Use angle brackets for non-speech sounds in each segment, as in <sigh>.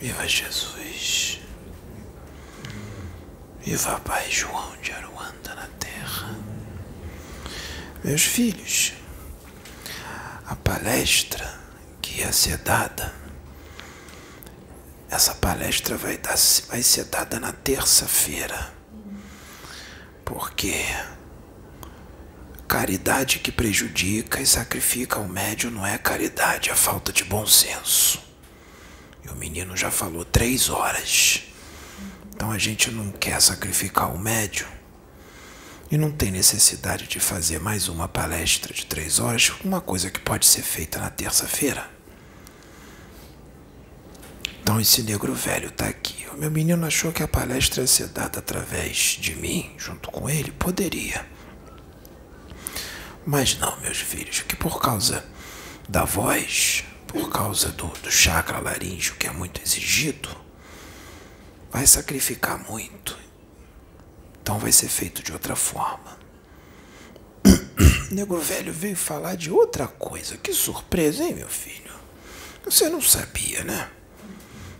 Viva Jesus. Viva Pai João de Aruanda na terra. Meus filhos, a palestra que ia ser dada, essa palestra vai, dar, vai ser dada na terça-feira. Porque caridade que prejudica e sacrifica o médio não é caridade, é falta de bom senso. O menino já falou três horas. Então a gente não quer sacrificar o médio e não tem necessidade de fazer mais uma palestra de três horas, uma coisa que pode ser feita na terça-feira. Então esse negro velho está aqui. O meu menino achou que a palestra ia ser dada através de mim, junto com ele. Poderia. Mas não, meus filhos, que por causa da voz, por causa do, do chakra laríngeo que é muito exigido, vai sacrificar muito. Então vai ser feito de outra forma. <clears throat> O negro velho veio falar de outra coisa. Que surpresa, hein, meu filho? Você não sabia, né?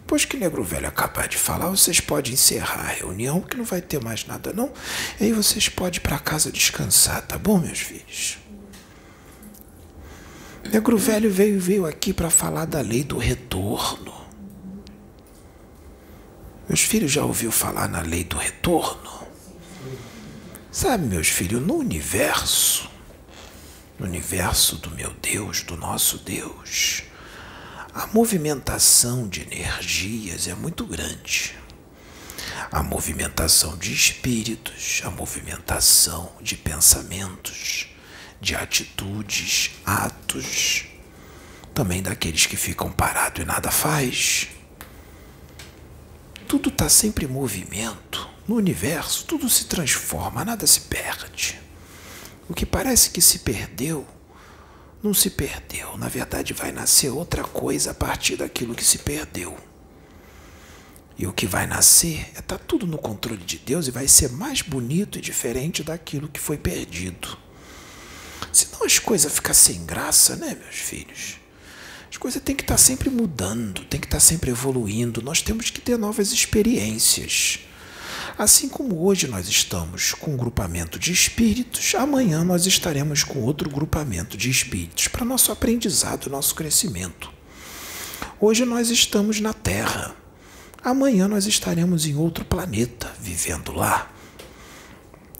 Depois que o negro velho acabar de falar, vocês podem encerrar a reunião, que não vai ter mais nada, não. E aí vocês podem ir para casa descansar, tá bom, meus filhos? Negro velho veio, veio aqui para falar da lei do retorno. Meus filhos já ouviu falar na lei do retorno? Sabe, meus filhos, no universo, no universo do meu Deus, do nosso Deus, a movimentação de energias é muito grande. A movimentação de espíritos, a movimentação de pensamentos, de atitudes, atos, também daqueles que ficam parados e nada faz. Tudo está sempre em movimento. No universo, tudo se transforma, nada se perde. O que parece que se perdeu, não se perdeu. Na verdade, vai nascer outra coisa a partir daquilo que se perdeu. E o que vai nascer está é tá tudo no controle de Deus e vai ser mais bonito e diferente daquilo que foi perdido. Senão as coisas ficam sem graça, né, meus filhos? As coisas têm que estar tá sempre mudando, têm que estar tá sempre evoluindo. Nós temos que ter novas experiências. Assim como hoje nós estamos com um grupamento de espíritos, amanhã nós estaremos com outro grupamento de espíritos para nosso aprendizado, nosso crescimento. Hoje nós estamos na Terra. Amanhã nós estaremos em outro planeta, vivendo lá.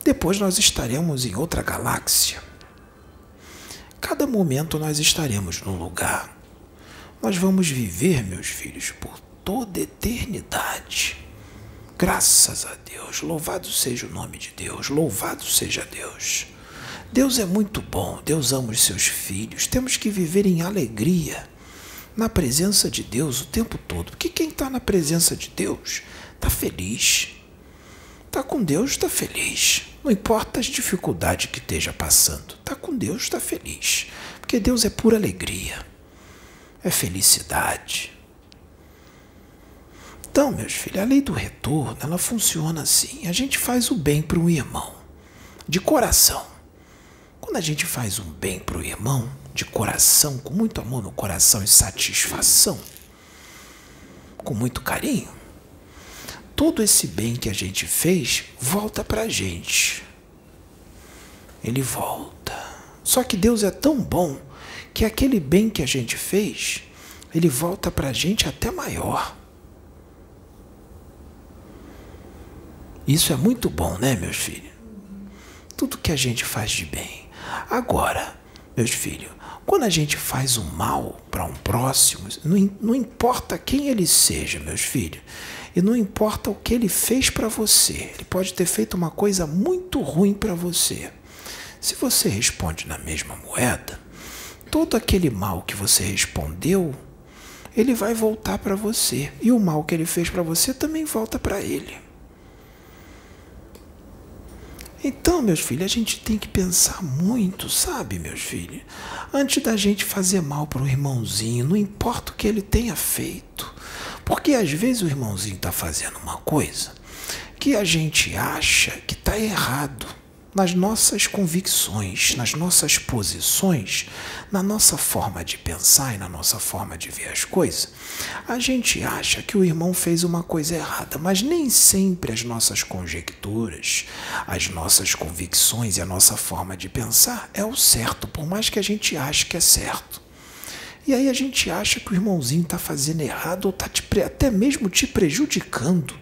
Depois nós estaremos em outra galáxia. Cada momento nós estaremos num lugar. Nós vamos viver, meus filhos, por toda eternidade. Graças a Deus, louvado seja o nome de Deus, louvado seja Deus. Deus é muito bom, Deus ama os seus filhos, temos que viver em alegria, na presença de Deus o tempo todo, porque quem está na presença de Deus está feliz, está com Deus, está feliz, não importa as dificuldades que esteja passando, está com Deus, está feliz, porque Deus é pura alegria, é felicidade. Então, meus filhos, a lei do retorno, ela funciona assim. A gente faz o bem para um irmão, de coração. Quando a gente faz um bem para o irmão, de coração, com muito amor no coração e satisfação, com muito carinho, todo esse bem que a gente fez volta para a gente. Ele volta. Só que Deus é tão bom que aquele bem que a gente fez, ele volta para a gente até maior. Isso é muito bom, né, meus filhos? Tudo que a gente faz de bem. Agora, meus filhos, quando a gente faz o mal para um próximo, não, não importa quem ele seja, meus filhos, e não importa o que ele fez para você, ele pode ter feito uma coisa muito ruim para você. Se você responde na mesma moeda, todo aquele mal que você respondeu, ele vai voltar para você. E o mal que ele fez para você também volta para ele. Então, meus filhos, a gente tem que pensar muito, sabe, meus filhos? Antes da gente fazer mal para o irmãozinho, não importa o que ele tenha feito. Porque às vezes o irmãozinho está fazendo uma coisa que a gente acha que está errado. nas nossas convicções, nas nossas posições, na nossa forma de pensar e na nossa forma de ver as coisas, a gente acha que o irmão fez uma coisa errada, mas nem sempre as nossas conjecturas, as nossas convicções e a nossa forma de pensar é o certo, por mais que a gente ache que é certo. E aí a gente acha que o irmãozinho está fazendo errado ou está até mesmo te prejudicando.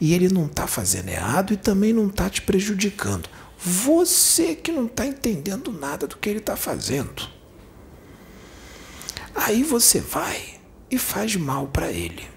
E ele não está fazendo errado e também não está te prejudicando. Você que não está entendendo nada do que ele está fazendo. Aí você vai e faz mal para ele.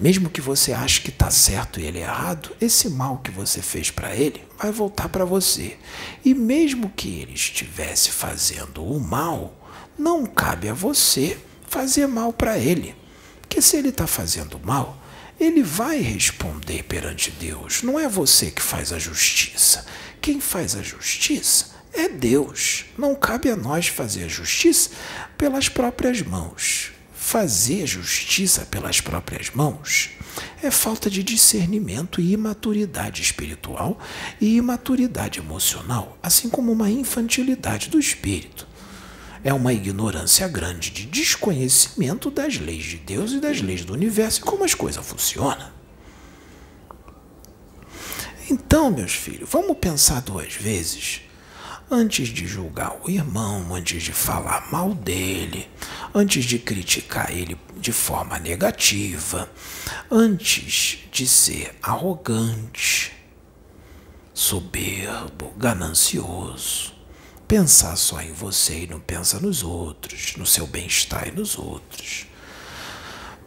Mesmo que você ache que está certo e ele é errado, esse mal que você fez para ele vai voltar para você. E mesmo que ele estivesse fazendo o mal, não cabe a você fazer mal para ele. Porque se ele está fazendo mal, ele vai responder perante Deus. Não é você que faz a justiça. Quem faz a justiça é Deus. Não cabe a nós fazer a justiça pelas próprias mãos. Fazer justiça pelas próprias mãos é falta de discernimento e imaturidade espiritual e imaturidade emocional, assim como uma infantilidade do espírito é uma ignorância grande de desconhecimento das leis de Deus e das leis do universo e como as coisas funcionam. Então, meus filhos, vamos pensar duas vezes antes de julgar o irmão, antes de falar mal dele, antes de criticar ele de forma negativa, antes de ser arrogante, soberbo, ganancioso pensar só em você e não pensa nos outros, no seu bem-estar e nos outros.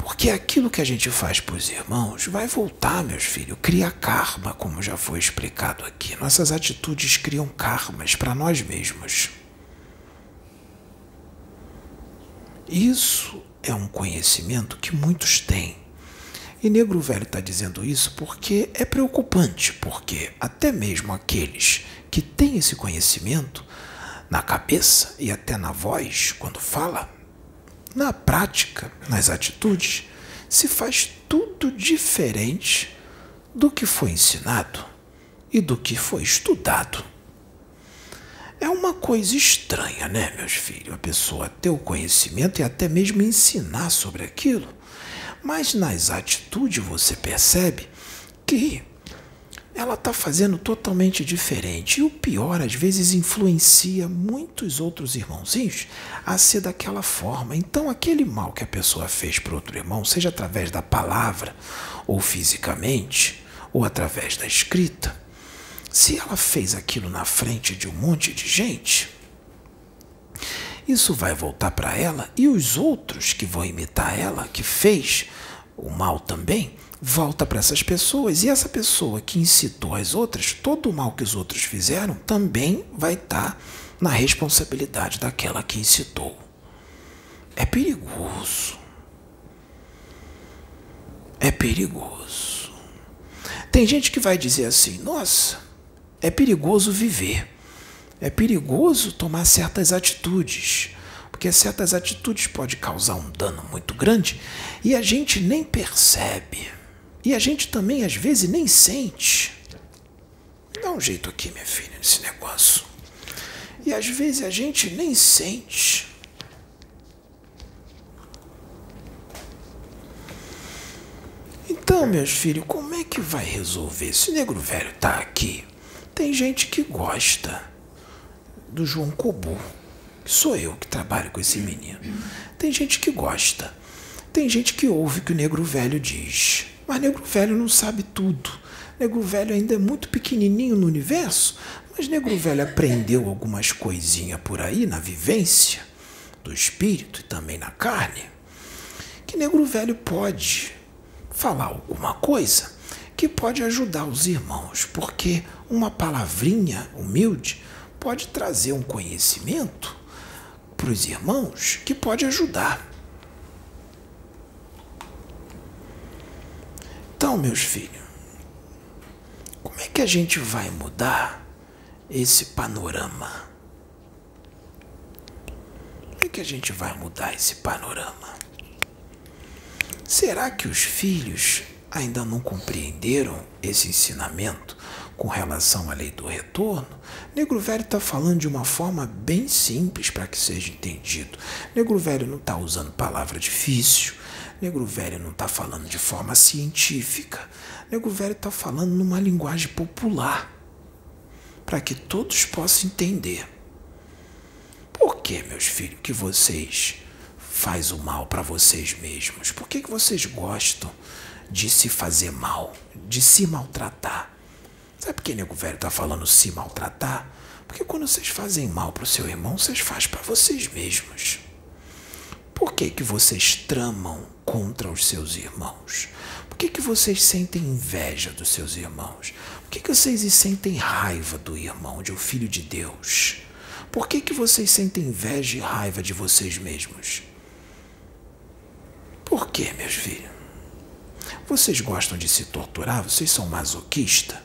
Porque aquilo que a gente faz para os irmãos vai voltar, meus filhos, cria karma, como já foi explicado aqui. Nossas atitudes criam karmas para nós mesmos. Isso é um conhecimento que muitos têm. E Negro Velho está dizendo isso porque é preocupante, porque até mesmo aqueles que têm esse conhecimento na cabeça e até na voz quando fala, na prática, nas atitudes, se faz tudo diferente do que foi ensinado e do que foi estudado. É uma coisa estranha, né, meus filhos? A pessoa ter o conhecimento e até mesmo ensinar sobre aquilo, mas nas atitudes você percebe que ela está fazendo totalmente diferente. E o pior, às vezes, influencia muitos outros irmãozinhos a ser daquela forma. Então, aquele mal que a pessoa fez para outro irmão, seja através da palavra, ou fisicamente, ou através da escrita, se ela fez aquilo na frente de um monte de gente, isso vai voltar para ela e os outros que vão imitar ela, que fez o mal também, volta para essas pessoas. E essa pessoa que incitou as outras, todo o mal que os outros fizeram, também vai estar tá na responsabilidade daquela que incitou. É perigoso. É perigoso. Tem gente que vai dizer assim: nossa, é perigoso viver. É perigoso tomar certas atitudes porque certas atitudes podem causar um dano muito grande e a gente nem percebe. E a gente também, às vezes, nem sente. Dá um jeito aqui, minha filha, nesse negócio. E às vezes a gente nem sente. Então, meus filhos, como é que vai resolver? Se o negro velho tá aqui, tem gente que gosta do João Cobu. Sou eu que trabalho com esse menino. Tem gente que gosta. Tem gente que ouve o que o negro velho diz. Mas negro velho não sabe tudo. Negro velho ainda é muito pequenininho no universo, mas negro velho aprendeu algumas coisinhas por aí na vivência do espírito e também na carne, que negro velho pode falar alguma coisa que pode ajudar os irmãos, porque uma palavrinha humilde pode trazer um conhecimento para os irmãos que pode ajudar. Então, meus filhos, como é que a gente vai mudar esse panorama? Como é que a gente vai mudar esse panorama? Será que os filhos ainda não compreenderam esse ensinamento com relação à lei do retorno, Negro Velho está falando de uma forma bem simples para que seja entendido. Negro Velho não está usando palavra difícil. Negro Velho não está falando de forma científica. Negro Velho está falando numa linguagem popular para que todos possam entender. Por que, meus filhos, que vocês faz o mal para vocês mesmos? Por que, que vocês gostam de se fazer mal, de se maltratar? Sabe por que nego velho está falando se maltratar? Porque quando vocês fazem mal para o seu irmão, vocês fazem para vocês mesmos. Por que, que vocês tramam contra os seus irmãos? Por que, que vocês sentem inveja dos seus irmãos? Por que, que vocês sentem raiva do irmão, de um filho de Deus? Por que, que vocês sentem inveja e raiva de vocês mesmos? Por que, meus filhos? Vocês gostam de se torturar? Vocês são masoquistas?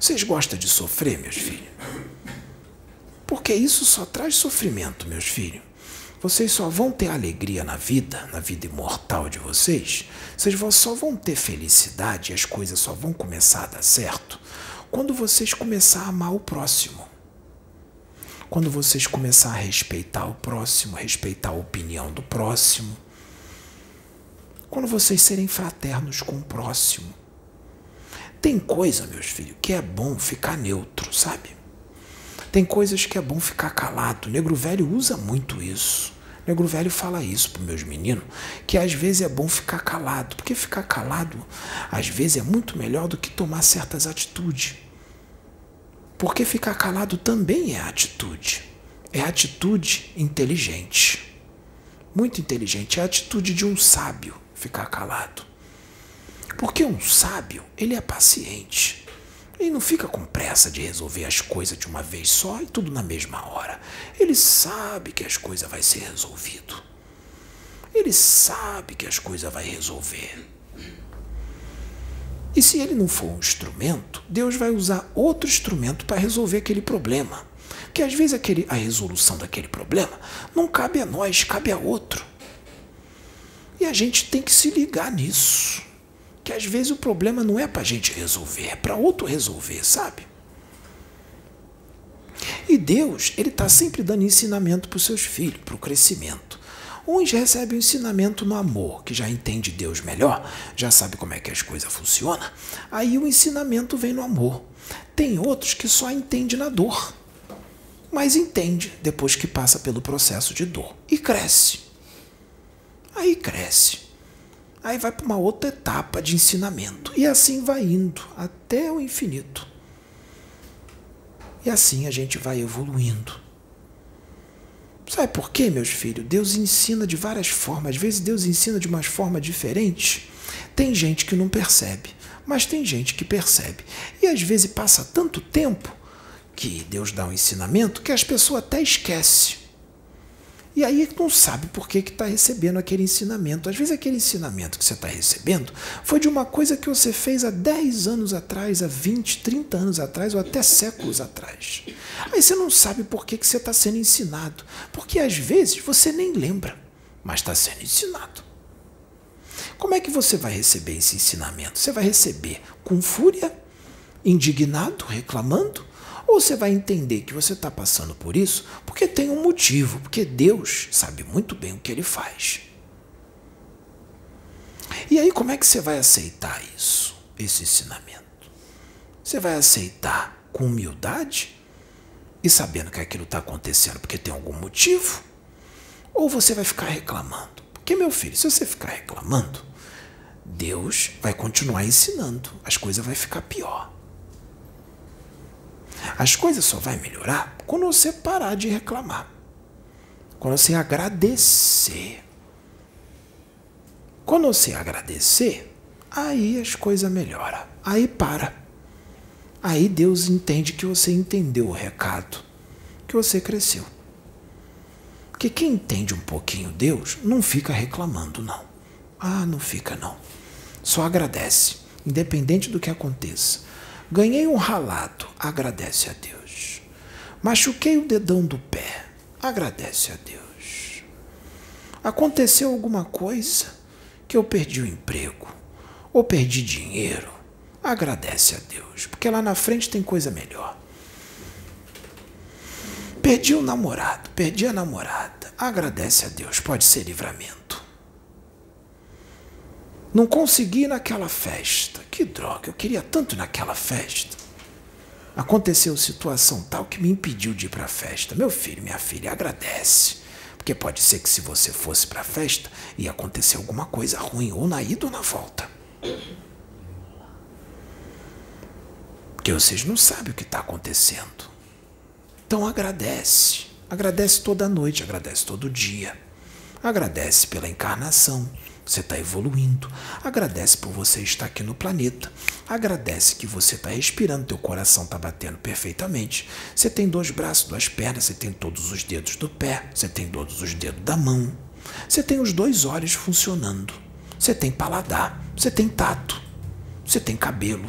Vocês gostam de sofrer, meus filhos? Porque isso só traz sofrimento, meus filhos. Vocês só vão ter alegria na vida, na vida imortal de vocês. Vocês só vão ter felicidade e as coisas só vão começar a dar certo quando vocês começar a amar o próximo. Quando vocês começar a respeitar o próximo, respeitar a opinião do próximo. Quando vocês serem fraternos com o próximo tem coisa, meus filhos, que é bom ficar neutro, sabe? Tem coisas que é bom ficar calado. O negro velho usa muito isso. O negro velho fala isso para meus meninos, que às vezes é bom ficar calado, porque ficar calado às vezes é muito melhor do que tomar certas atitudes. Porque ficar calado também é atitude. É atitude inteligente. Muito inteligente. É a atitude de um sábio ficar calado. Porque um sábio, ele é paciente. Ele não fica com pressa de resolver as coisas de uma vez só e tudo na mesma hora. Ele sabe que as coisas vai ser resolvido. Ele sabe que as coisas vai resolver. E se ele não for um instrumento, Deus vai usar outro instrumento para resolver aquele problema. Porque às vezes aquele, a resolução daquele problema não cabe a nós, cabe a outro. E a gente tem que se ligar nisso que às vezes o problema não é para a gente resolver, é para outro resolver, sabe? E Deus, ele está sempre dando ensinamento para os seus filhos, para o crescimento. Uns recebem o ensinamento no amor, que já entende Deus melhor, já sabe como é que as coisas funcionam. Aí o ensinamento vem no amor. Tem outros que só entende na dor, mas entende depois que passa pelo processo de dor e cresce. Aí cresce. Aí vai para uma outra etapa de ensinamento. E assim vai indo até o infinito. E assim a gente vai evoluindo. Sabe por quê, meus filhos? Deus ensina de várias formas. Às vezes Deus ensina de umas formas diferentes. Tem gente que não percebe, mas tem gente que percebe. E às vezes passa tanto tempo que Deus dá um ensinamento que as pessoas até esquecem. E aí não sabe por que está recebendo aquele ensinamento. Às vezes aquele ensinamento que você está recebendo foi de uma coisa que você fez há 10 anos atrás, há 20, 30 anos atrás ou até séculos atrás. Aí você não sabe por que, que você está sendo ensinado. Porque às vezes você nem lembra, mas está sendo ensinado. Como é que você vai receber esse ensinamento? Você vai receber com fúria, indignado, reclamando? Ou você vai entender que você está passando por isso porque tem um motivo, porque Deus sabe muito bem o que ele faz. E aí, como é que você vai aceitar isso, esse ensinamento? Você vai aceitar com humildade e sabendo que aquilo está acontecendo porque tem algum motivo? Ou você vai ficar reclamando? Porque, meu filho, se você ficar reclamando, Deus vai continuar ensinando, as coisas vão ficar pior. As coisas só vai melhorar quando você parar de reclamar. Quando você agradecer. Quando você agradecer, aí as coisas melhoram. Aí para. Aí Deus entende que você entendeu o recado, que você cresceu. Porque quem entende um pouquinho Deus não fica reclamando, não. Ah, não fica, não. Só agradece, independente do que aconteça. Ganhei um ralado, agradece a Deus. Machuquei o dedão do pé, agradece a Deus. Aconteceu alguma coisa que eu perdi o emprego, ou perdi dinheiro, agradece a Deus, porque lá na frente tem coisa melhor. Perdi o namorado, perdi a namorada, agradece a Deus, pode ser livramento. Não consegui naquela festa, que droga, eu queria tanto naquela festa. Aconteceu situação tal que me impediu de ir para a festa. Meu filho, minha filha, agradece. Porque pode ser que se você fosse para a festa, ia acontecer alguma coisa ruim, ou na ida ou na volta. Porque vocês não sabem o que está acontecendo. Então agradece. Agradece toda noite, agradece todo dia. Agradece pela encarnação. Você está evoluindo. Agradece por você estar aqui no planeta. Agradece que você está respirando, teu coração está batendo perfeitamente. Você tem dois braços, duas pernas, você tem todos os dedos do pé, você tem todos os dedos da mão. Você tem os dois olhos funcionando. Você tem paladar, você tem tato, você tem cabelo.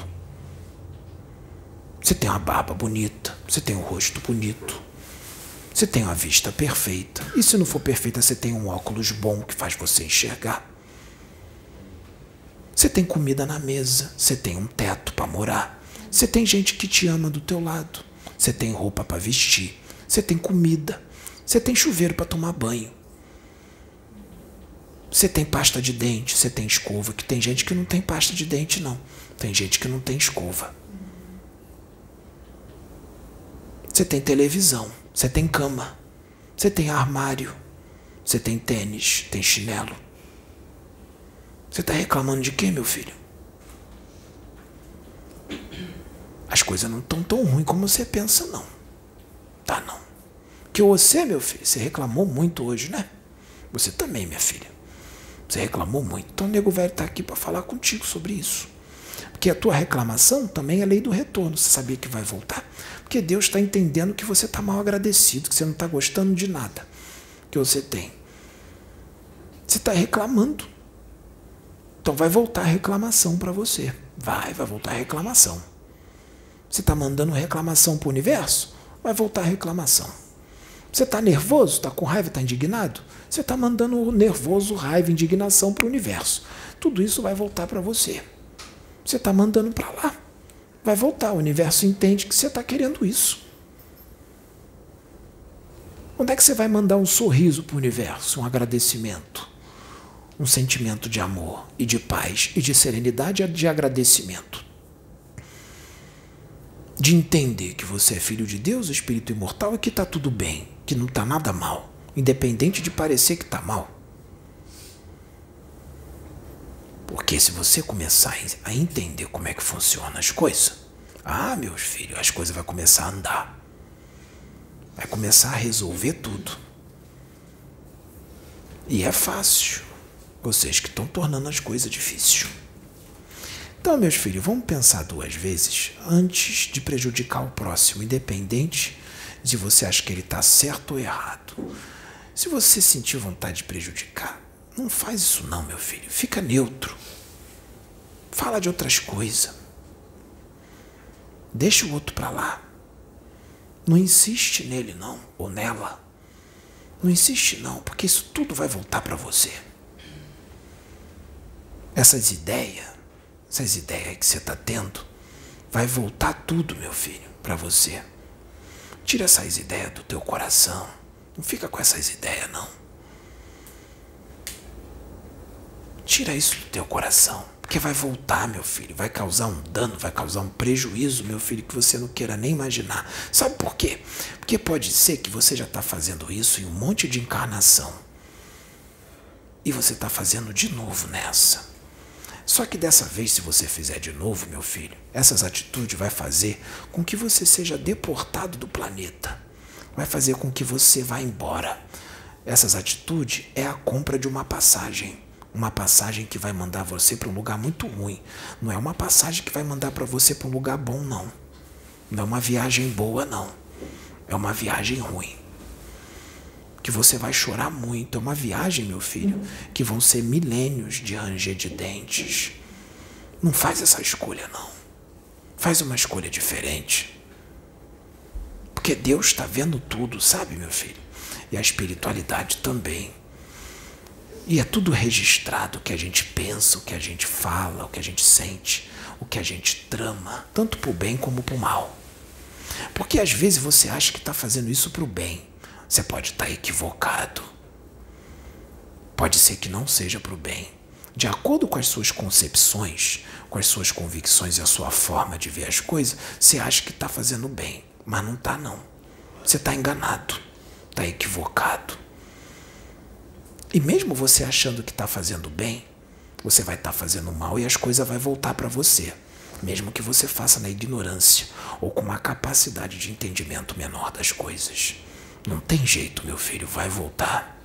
Você tem uma barba bonita, você tem um rosto bonito. Você tem uma vista perfeita. E se não for perfeita, você tem um óculos bom que faz você enxergar. Você tem comida na mesa, você tem um teto para morar, você tem gente que te ama do teu lado, você tem roupa para vestir, você tem comida, você tem chuveiro para tomar banho. Você tem pasta de dente, você tem escova, que tem gente que não tem pasta de dente não. Tem gente que não tem escova. Você tem televisão, você tem cama, você tem armário, você tem tênis, tem chinelo. Você está reclamando de quê, meu filho? As coisas não estão tão ruins como você pensa, não. Tá, não. Que você, meu filho, você reclamou muito hoje, né? Você também, minha filha. Você reclamou muito. Então o nego velho está aqui para falar contigo sobre isso. Porque a tua reclamação também é lei do retorno. Você sabia que vai voltar? Porque Deus está entendendo que você está mal agradecido, que você não está gostando de nada que você tem. Você está reclamando. Então vai voltar reclamação para você. Vai, vai voltar reclamação. Você está mandando reclamação para o universo? Vai voltar reclamação. Você está nervoso? Está com raiva? Está indignado? Você está mandando nervoso, raiva, indignação para o universo. Tudo isso vai voltar para você. Você está mandando para lá. Vai voltar. O universo entende que você está querendo isso. Onde é que você vai mandar um sorriso para o universo, um agradecimento? Um sentimento de amor e de paz e de serenidade e de agradecimento. De entender que você é filho de Deus, espírito imortal e que está tudo bem, que não está nada mal, independente de parecer que está mal. Porque se você começar a entender como é que funcionam as coisas, ah, meus filhos, as coisas vão começar a andar. Vai começar a resolver tudo. E é fácil. Vocês que estão tornando as coisas difíceis. Então, meus filhos, vamos pensar duas vezes antes de prejudicar o próximo, independente de você achar que ele está certo ou errado. Se você sentir vontade de prejudicar, não faz isso não, meu filho. Fica neutro. Fala de outras coisas. Deixa o outro para lá. Não insiste nele não, ou nela. Não insiste não, porque isso tudo vai voltar para você essas ideias, essas ideias que você está tendo, vai voltar tudo, meu filho, para você. Tira essas ideias do teu coração. Não fica com essas ideias, não. Tira isso do teu coração. Porque vai voltar, meu filho. Vai causar um dano, vai causar um prejuízo, meu filho, que você não queira nem imaginar. Sabe por quê? Porque pode ser que você já está fazendo isso em um monte de encarnação. E você está fazendo de novo nessa. Só que dessa vez, se você fizer de novo, meu filho, essas atitudes vai fazer com que você seja deportado do planeta. Vai fazer com que você vá embora. Essas atitudes é a compra de uma passagem. Uma passagem que vai mandar você para um lugar muito ruim. Não é uma passagem que vai mandar para você para um lugar bom, não. Não é uma viagem boa, não. É uma viagem ruim que você vai chorar muito. É uma viagem, meu filho, que vão ser milênios de ranger de dentes. Não faz essa escolha, não. Faz uma escolha diferente. Porque Deus está vendo tudo, sabe, meu filho? E a espiritualidade também. E é tudo registrado o que a gente pensa, o que a gente fala, o que a gente sente, o que a gente trama, tanto para o bem como para o mal. Porque às vezes você acha que está fazendo isso para o bem. Você pode estar tá equivocado. Pode ser que não seja para o bem. De acordo com as suas concepções, com as suas convicções e a sua forma de ver as coisas, você acha que está fazendo bem, mas não está não. Você está enganado, está equivocado. E mesmo você achando que está fazendo bem, você vai estar tá fazendo mal e as coisas vão voltar para você, mesmo que você faça na ignorância ou com uma capacidade de entendimento menor das coisas. Não tem jeito, meu filho, vai voltar.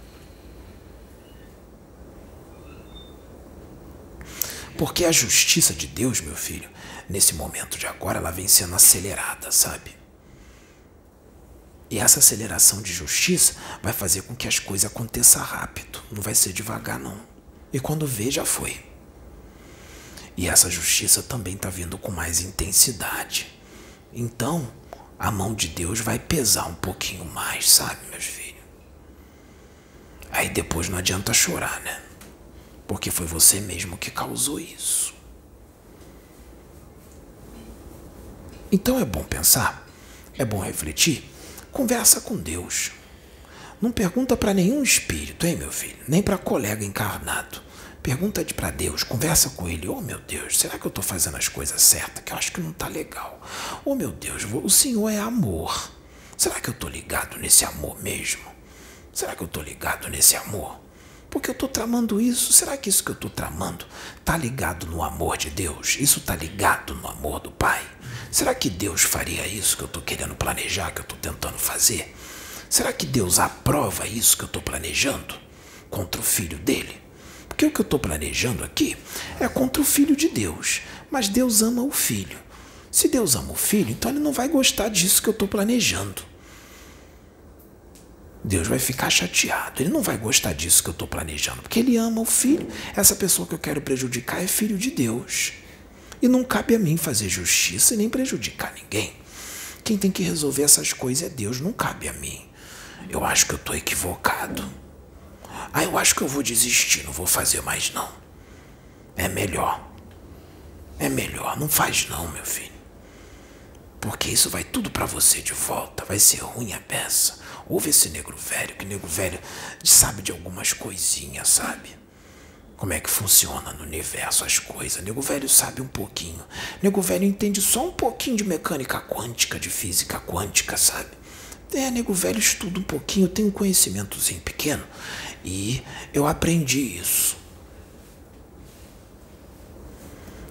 Porque a justiça de Deus, meu filho, nesse momento de agora, ela vem sendo acelerada, sabe? E essa aceleração de justiça vai fazer com que as coisas aconteçam rápido. Não vai ser devagar, não. E quando vê, já foi. E essa justiça também está vindo com mais intensidade. Então, a mão de Deus vai pesar um pouquinho mais, sabe, meus filhos? Aí depois não adianta chorar, né? Porque foi você mesmo que causou isso. Então é bom pensar, é bom refletir Conversa com Deus. Não pergunta para nenhum espírito, hein, meu filho? Nem para colega encarnado. Pergunta para Deus, conversa com ele. Oh, meu Deus, será que eu estou fazendo as coisas certas? Que eu acho que não está legal. Oh, meu Deus, o Senhor é amor. Será que eu estou ligado nesse amor mesmo? Será que eu estou ligado nesse amor? Porque eu estou tramando isso. Será que isso que eu estou tramando está ligado no amor de Deus? Isso está ligado no amor do Pai? Será que Deus faria isso que eu estou querendo planejar, que eu estou tentando fazer? Será que Deus aprova isso que eu estou planejando contra o filho dele? Porque o que eu estou planejando aqui é contra o filho de Deus, mas Deus ama o filho. Se Deus ama o filho, então ele não vai gostar disso que eu estou planejando. Deus vai ficar chateado, ele não vai gostar disso que eu estou planejando, porque ele ama o filho. Essa pessoa que eu quero prejudicar é filho de Deus. E não cabe a mim fazer justiça e nem prejudicar ninguém. Quem tem que resolver essas coisas é Deus, não cabe a mim. Eu acho que eu estou equivocado. Ah, eu acho que eu vou desistir, não vou fazer mais não. É melhor. É melhor, não faz não, meu filho. Porque isso vai tudo para você de volta, vai ser ruim a peça. Ouve esse negro velho, que negro velho sabe de algumas coisinhas, sabe? como é que funciona no universo as coisas. Nego velho sabe um pouquinho. Nego velho entende só um pouquinho de mecânica quântica, de física quântica, sabe? É, nego velho estuda um pouquinho, tem um conhecimentozinho pequeno e eu aprendi isso.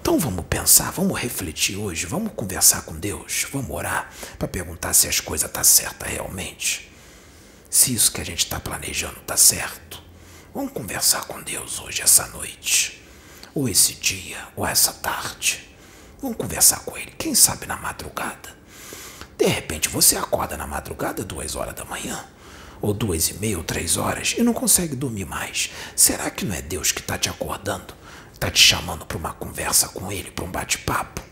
Então vamos pensar, vamos refletir hoje, vamos conversar com Deus, vamos orar para perguntar se as coisas estão tá certas realmente. Se isso que a gente está planejando está certo. Vamos conversar com Deus hoje, essa noite, ou esse dia, ou essa tarde. Vamos conversar com Ele, quem sabe na madrugada. De repente você acorda na madrugada, duas horas da manhã, ou duas e meia, ou três horas, e não consegue dormir mais. Será que não é Deus que está te acordando? Está te chamando para uma conversa com Ele, para um bate-papo?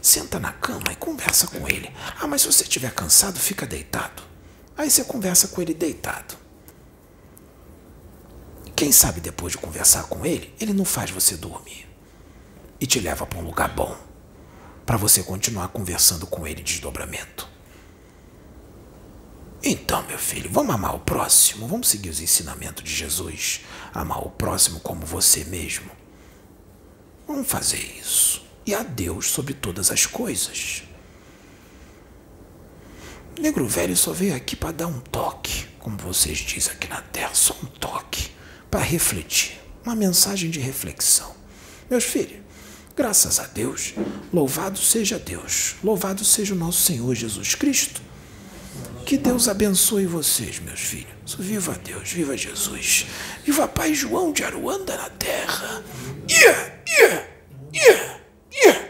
Senta na cama e conversa com Ele. Ah, mas se você estiver cansado, fica deitado. Aí você conversa com Ele deitado. Quem sabe depois de conversar com ele, ele não faz você dormir e te leva para um lugar bom para você continuar conversando com ele desdobramento. Então, meu filho, vamos amar o próximo, vamos seguir os ensinamentos de Jesus, amar o próximo como você mesmo. Vamos fazer isso. E a Deus sobre todas as coisas. Negro velho só veio aqui para dar um toque, como vocês dizem aqui na terra, só um toque para refletir, uma mensagem de reflexão. Meus filhos, graças a Deus, louvado seja Deus, louvado seja o nosso Senhor Jesus Cristo. Que Deus abençoe vocês, meus filhos. Viva Deus, viva Jesus. Viva Pai João de Aruanda na terra. Yeah, yeah, yeah.